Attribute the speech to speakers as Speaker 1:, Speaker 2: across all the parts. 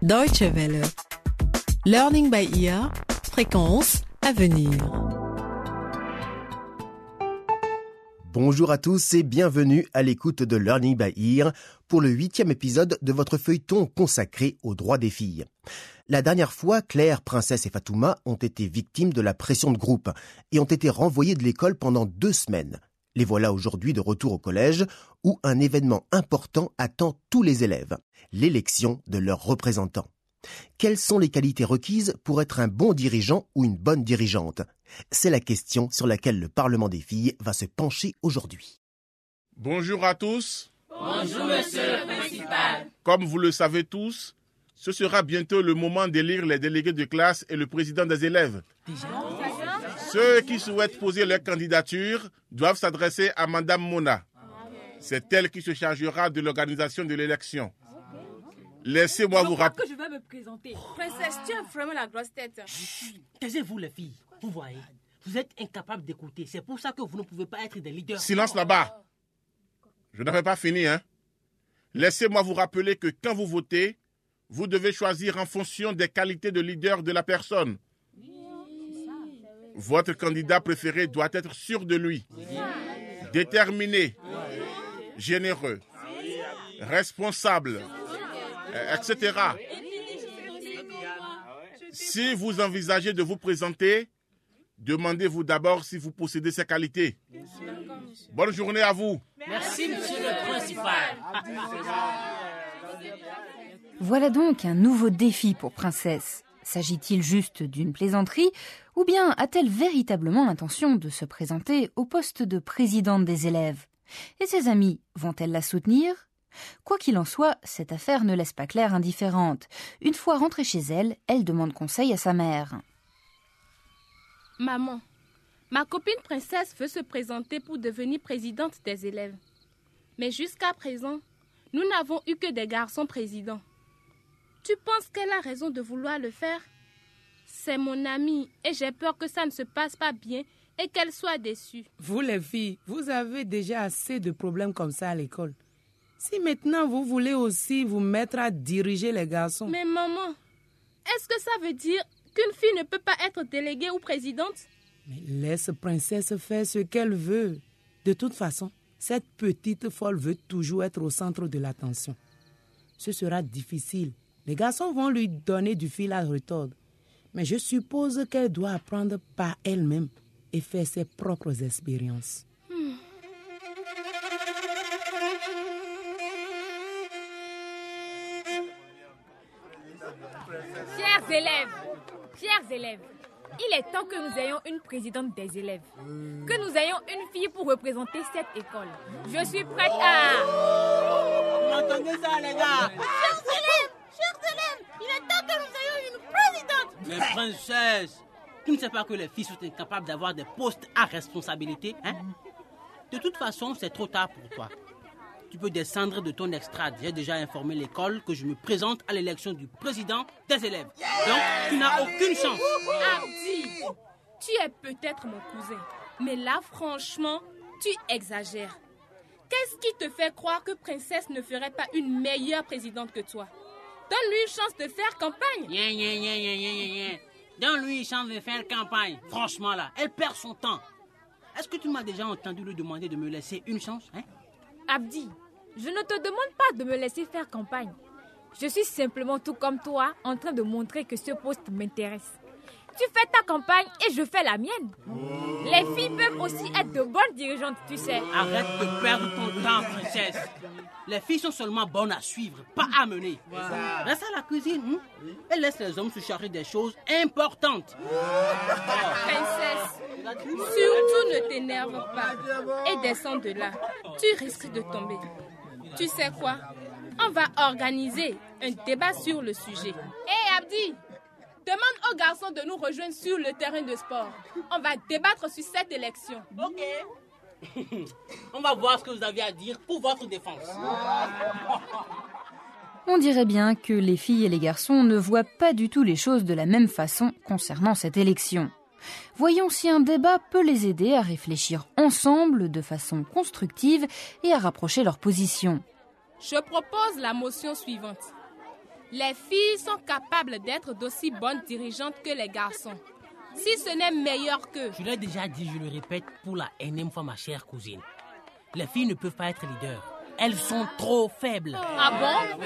Speaker 1: Deutsche Welle. Learning by ear. Fréquence à venir.
Speaker 2: Bonjour à tous et bienvenue à l'écoute de Learning by Ear pour le huitième épisode de votre feuilleton consacré aux droits des filles. La dernière fois, Claire, Princesse et Fatouma ont été victimes de la pression de groupe et ont été renvoyées de l'école pendant deux semaines. Les voilà aujourd'hui de retour au collège où un événement important attend tous les élèves, l'élection de leurs représentants. Quelles sont les qualités requises pour être un bon dirigeant ou une bonne dirigeante? C'est la question sur laquelle le Parlement des filles va se pencher aujourd'hui.
Speaker 3: Bonjour à tous.
Speaker 4: Bonjour, monsieur le principal.
Speaker 3: Comme vous le savez tous, ce sera bientôt le moment d'élire les délégués de classe et le président des élèves. Ceux qui souhaitent poser leur candidature doivent s'adresser à Madame Mona. C'est elle qui se chargera de l'organisation de l'élection. Laissez-moi vous rappeler.
Speaker 4: que je vais me présenter. Princesse, tu as vraiment la grosse tête.
Speaker 5: Taisez-vous les filles, vous voyez. Vous êtes incapables d'écouter. C'est pour ça que vous ne pouvez pas être des leaders.
Speaker 3: Silence là-bas. Je n'avais pas fini, hein. Laissez-moi vous rappeler que quand vous votez, vous devez choisir en fonction des qualités de leader de la personne. Votre candidat préféré doit être sûr de lui, déterminé, généreux, responsable, etc. Si vous envisagez de vous présenter, demandez-vous d'abord si vous possédez ces qualités. Bonne journée à vous.
Speaker 5: Merci, monsieur le principal.
Speaker 6: Voilà donc un nouveau défi pour Princesse. S'agit-il juste d'une plaisanterie ou bien a-t-elle véritablement l'intention de se présenter au poste de présidente des élèves? Et ses amis vont-elles la soutenir? Quoi qu'il en soit, cette affaire ne laisse pas Claire indifférente. Une fois rentrée chez elle, elle demande conseil à sa mère.
Speaker 4: Maman, ma copine princesse veut se présenter pour devenir présidente des élèves. Mais jusqu'à présent, nous n'avons eu que des garçons présidents. Tu penses qu'elle a raison de vouloir le faire? C'est mon amie et j'ai peur que ça ne se passe pas bien et qu'elle soit déçue.
Speaker 7: Vous les filles, vous avez déjà assez de problèmes comme ça à l'école. Si maintenant vous voulez aussi vous mettre à diriger les garçons.
Speaker 4: Mais maman, est-ce que ça veut dire qu'une fille ne peut pas être déléguée ou présidente?
Speaker 7: Mais laisse princesse faire ce qu'elle veut. De toute façon, cette petite folle veut toujours être au centre de l'attention. Ce sera difficile. Les garçons vont lui donner du fil à retordre. Mais je suppose qu'elle doit apprendre par elle-même et faire ses propres expériences.
Speaker 8: Chers élèves, chers élèves, il est temps que nous ayons une présidente des élèves, que nous ayons une fille pour représenter cette école. Je suis prête à...
Speaker 5: Vous entendez ça, les gars?
Speaker 4: Chers élèves, chers élèves, il est temps que nous ayons une présidente.
Speaker 5: Mais princesse, tu ne sais pas que les filles sont incapables d'avoir des postes à responsabilité, hein? De toute façon, c'est trop tard pour toi. Tu peux descendre de ton extrade. J'ai déjà informé l'école que je me présente à l'élection du président des élèves. Donc, tu n'as aucune chance.
Speaker 4: Abdi, tu es peut-être mon cousin, mais là, franchement, tu exagères. Qu'est-ce qui te fait croire que Princesse ne ferait pas une meilleure présidente que toi? Donne-lui une chance de faire campagne.
Speaker 5: Yen. Donne-lui une chance de faire campagne. Franchement, là, elle perd son temps. Est-ce que tu m'as déjà entendu lui demander de me laisser une chance hein?
Speaker 8: Abdi, je ne te demande pas de me laisser faire campagne. Je suis simplement tout comme toi en train de montrer que ce poste m'intéresse. Tu fais ta campagne et je fais la mienne. Les filles peuvent aussi être de bonnes dirigeantes, tu sais.
Speaker 5: Arrête de perdre ton temps, princesse. Les filles sont seulement bonnes à suivre, pas à mener. Reste à la cuisine hein? et laisse les hommes se charger des choses importantes.
Speaker 4: Princesse, surtout ne t'énerve pas et descends de là. Tu risques de tomber. Tu sais quoi? On va organiser un débat sur le sujet. Hé Abdi, demande aux garçons de nous rejoindre sur le terrain de sport. On va débattre sur cette élection.
Speaker 5: Ok. On va voir ce que vous avez à dire pour votre défense.
Speaker 6: On dirait bien que les filles et les garçons ne voient pas du tout les choses de la même façon concernant cette élection. Voyons si un débat peut les aider à réfléchir ensemble de façon constructive et à rapprocher leurs positions.
Speaker 4: Je propose la motion suivante. Les filles sont capables d'être d'aussi bonnes dirigeantes que les garçons. Si ce n'est meilleur que...
Speaker 5: Je l'ai déjà dit, je le répète pour la énième fois, ma chère cousine. Les filles ne peuvent pas être leaders. Elles sont trop faibles.
Speaker 8: Ah bon?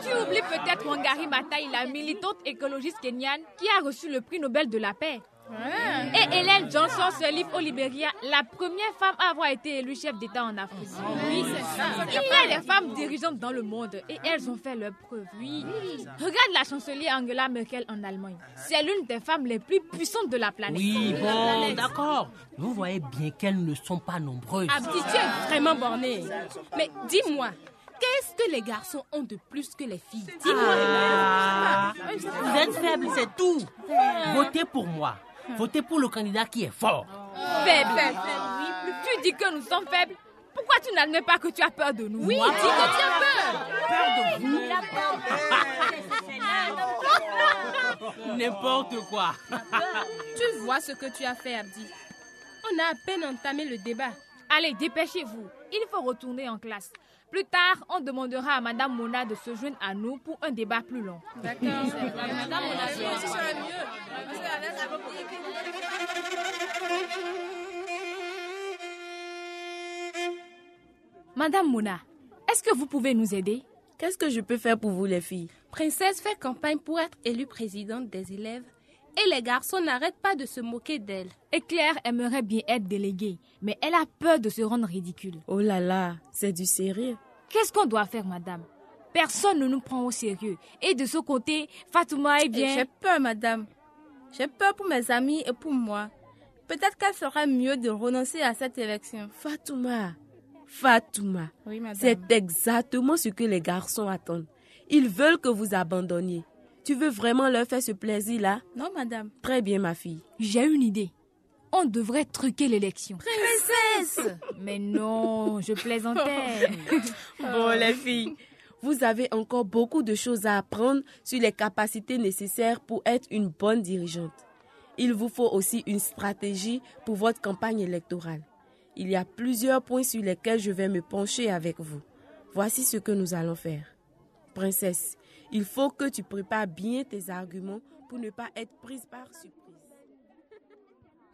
Speaker 8: Tu oublies peut-être Wangari Maathai, la militante écologiste kenyane qui a reçu le prix Nobel de la paix. Et Hélène Johnson se livre au Libéria, la première femme à avoir été élue chef d'État en Afrique.
Speaker 4: Oui, c'est ça.
Speaker 8: Il y a des femmes dirigeantes dans le monde et elles ont fait leur preuve. Oui. Regarde la chancelière Angela Merkel en Allemagne. C'est l'une des femmes les plus puissantes de la planète.
Speaker 5: Oui, bon, d'accord. Vous voyez bien qu'elles ne sont pas nombreuses.
Speaker 4: Abdi, tu es vraiment borné. Mais dis-moi, qu'est-ce que les garçons ont de plus que les filles? Dis-moi.
Speaker 5: Ah, vous êtes faibles, c'est tout. Votez pour moi. Votez pour le candidat qui est fort.
Speaker 8: Faible. Tu dis que nous sommes faibles. Pourquoi tu n'admets pas que tu as peur de nous?
Speaker 4: Oui, dis que tu as peur.
Speaker 5: Peur de vous N'importe quoi.
Speaker 4: Tu vois ce que tu as fait, Abdi. On a à peine entamé le débat.
Speaker 8: Allez, dépêchez-vous. Il faut retourner en classe. Plus tard, on demandera à Madame Mona de se joindre à nous pour un débat plus long.
Speaker 4: D'accord. Madame Mona,
Speaker 8: Madame est-ce que vous pouvez nous aider?
Speaker 9: Qu'est-ce que je peux faire pour vous, les filles?
Speaker 4: Princesse fait campagne pour être élue présidente des élèves et les garçons n'arrêtent pas de se moquer d'elle.
Speaker 8: Et Claire aimerait bien être déléguée, mais elle a peur de se rendre ridicule.
Speaker 9: Oh là là, c'est du sérieux.
Speaker 8: Qu'est-ce qu'on doit faire, madame? Personne ne nous prend au sérieux. Et de ce côté, Fatouma est bien...
Speaker 10: J'ai peur, madame. J'ai peur pour mes amis et pour moi. Peut-être qu'elle ferait mieux de renoncer à cette élection.
Speaker 9: Fatouma, Fatouma,
Speaker 10: Oui, madame.
Speaker 9: c'est exactement ce que les garçons attendent. Ils veulent que vous abandonniez. Tu veux vraiment leur faire ce plaisir-là?
Speaker 10: Non, madame.
Speaker 9: Très bien, ma fille.
Speaker 8: J'ai une idée. On devrait truquer l'élection.
Speaker 10: Princesse
Speaker 8: Mais non, je plaisantais.
Speaker 9: Bon, les filles, vous avez encore beaucoup de choses à apprendre sur les capacités nécessaires pour être une bonne dirigeante. Il vous faut aussi une stratégie pour votre campagne électorale. Il y a plusieurs points sur lesquels je vais me pencher avec vous. Voici ce que nous allons faire. Princesse, il faut que tu prépares bien tes arguments pour ne pas être prise par surprise.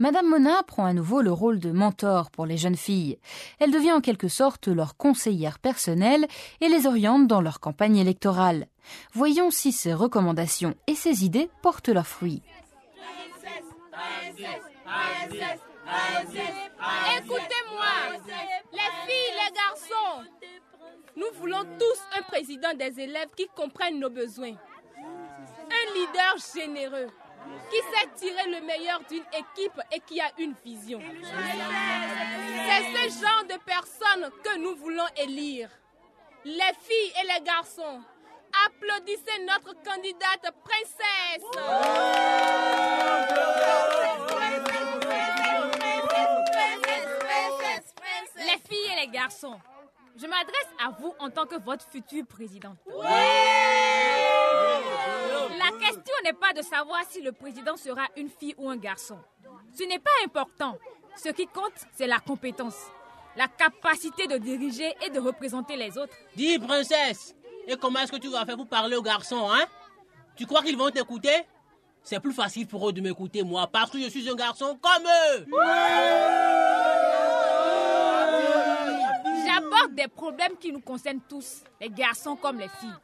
Speaker 6: Madame Mona prend à nouveau le rôle de mentor pour les jeunes filles. Elle devient en quelque sorte leur conseillère personnelle et les oriente dans leur campagne électorale. Voyons si ses recommandations et ses idées portent leurs fruits.
Speaker 4: Écoutez-moi, les filles, les garçons. Nous voulons tous un président des élèves qui comprenne nos besoins. Un leader généreux qui sait tirer le meilleur d'une équipe et qui a une vision. C'est ce genre de personnes que nous voulons élire. Les filles et les garçons, applaudissez notre candidate princesse.
Speaker 8: les filles et les garçons, je m'adresse à vous en tant que votre future présidente. La question n'est pas de savoir si le président sera une fille ou un garçon. Ce n'est pas important. Ce qui compte, c'est la compétence, la capacité de diriger et de représenter les autres.
Speaker 5: Dis, princesse, et comment est-ce que tu vas faire pour parler aux garçons, hein? Tu crois qu'ils vont t'écouter? C'est plus facile pour eux de m'écouter, moi, parce que je suis un garçon comme eux.
Speaker 8: J'aborde des problèmes qui nous concernent tous, les garçons comme les filles.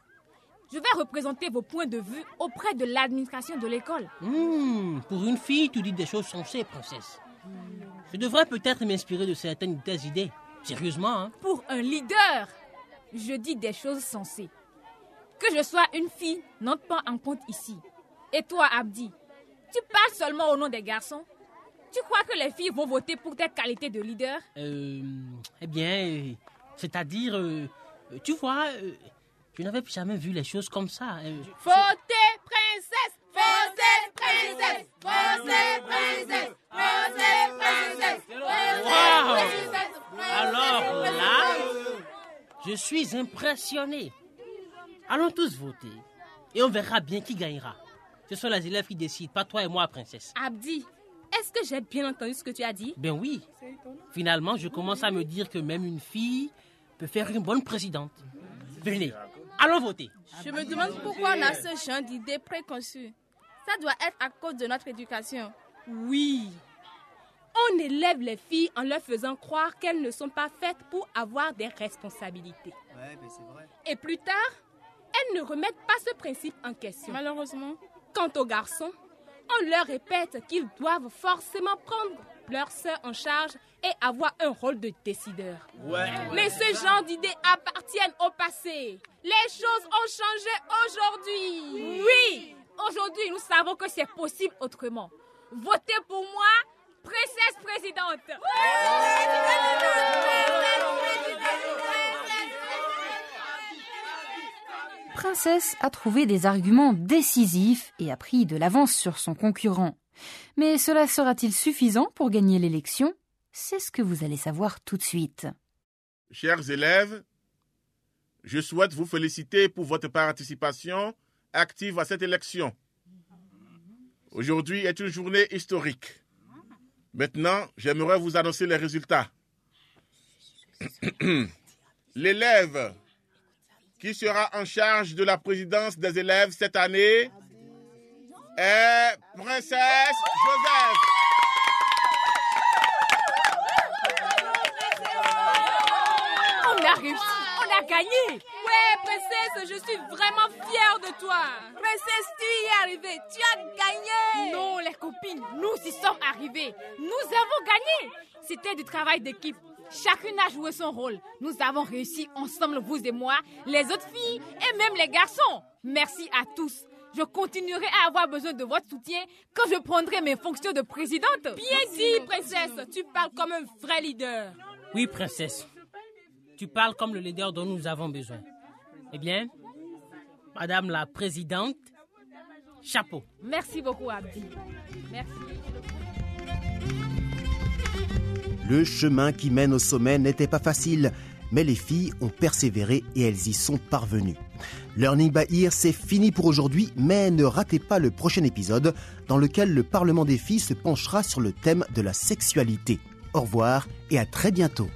Speaker 8: Je vais représenter vos points de vue auprès de l'administration de l'école.
Speaker 5: Hmm, pour une fille, tu dis des choses sensées, princesse. Je devrais peut-être m'inspirer de certaines de tes idées. Sérieusement, hein
Speaker 8: Pour un leader, je dis des choses sensées. Que je sois une fille n'entre pas en compte ici. Et toi, Abdi, tu parles seulement au nom des garçons Tu crois que les filles vont voter pour tes qualités de leader?
Speaker 5: Euh, eh bien, c'est-à-dire, euh, tu vois, euh, je n'avais jamais vu les choses comme ça. euh,
Speaker 4: Votez princesse, votez princesse, votez princesse, votez princesse,
Speaker 5: Wow.
Speaker 4: votez princesse.
Speaker 5: Alors là, je suis impressionné. Allons tous voter et on verra bien qui gagnera. Ce sont les élèves qui décident, pas toi et moi, princesse.
Speaker 4: Abdi, est-ce que j'ai bien entendu ce que tu as dit?
Speaker 5: Ben oui. Finalement, je commence à me dire que même une fille peut faire une bonne présidente. Venez, Allons voter.
Speaker 10: Je me demande pourquoi on a ce genre d'idées préconçues. Ça doit être à cause de notre éducation.
Speaker 4: Oui. On élève les filles en leur faisant croire qu'elles ne sont pas faites pour avoir des responsabilités.
Speaker 11: Ouais, mais c'est vrai.
Speaker 4: Et plus tard, elles ne remettent pas ce principe en question.
Speaker 10: Malheureusement.
Speaker 4: Quant aux garçons, on leur répète qu'ils doivent forcément prendre leur sœur en charge et avoir un rôle de décideur.
Speaker 11: Ouais.
Speaker 4: Mais ce genre d'idées appartiennent au passé. Les choses ont changé aujourd'hui.
Speaker 8: Oui, aujourd'hui nous savons que c'est possible autrement. Votez pour moi, princesse présidente.
Speaker 6: Princesse a trouvé des arguments décisifs et a pris de l'avance sur son concurrent. Mais cela sera-t-il suffisant pour gagner l'élection? C'est ce que vous allez savoir tout de suite.
Speaker 3: Chers élèves, je souhaite vous féliciter pour votre participation active à cette élection. Aujourd'hui est une journée historique. Maintenant, j'aimerais vous annoncer les résultats. L'élève qui sera en charge de la présidence des élèves cette année est Princesse Joseph.
Speaker 8: On a réussi, on a gagné.
Speaker 4: Ouais, princesse, je suis vraiment fière de toi.
Speaker 10: Princesse, tu y es arrivée. Tu as gagné.
Speaker 8: Non, les copines, nous y sommes arrivés. Nous avons gagné. C'était du travail d'équipe. Chacune a joué son rôle. Nous avons réussi ensemble, vous et moi, les autres filles et même les garçons. Merci à tous. Je continuerai à avoir besoin de votre soutien quand je prendrai mes fonctions de présidente.
Speaker 4: Bien dit, princesse. Tu parles comme un vrai leader.
Speaker 5: Oui, princesse. Tu parles comme le leader dont nous avons besoin. Eh bien, Madame la Présidente, chapeau.
Speaker 8: Merci beaucoup, Abdi. Merci.
Speaker 2: Le chemin qui mène au sommet n'était pas facile, mais les filles ont persévéré et elles y sont parvenues. Learning by Ear, c'est fini pour aujourd'hui, mais ne ratez pas le prochain épisode dans lequel le Parlement des filles se penchera sur le thème de la sexualité. Au revoir et à très bientôt.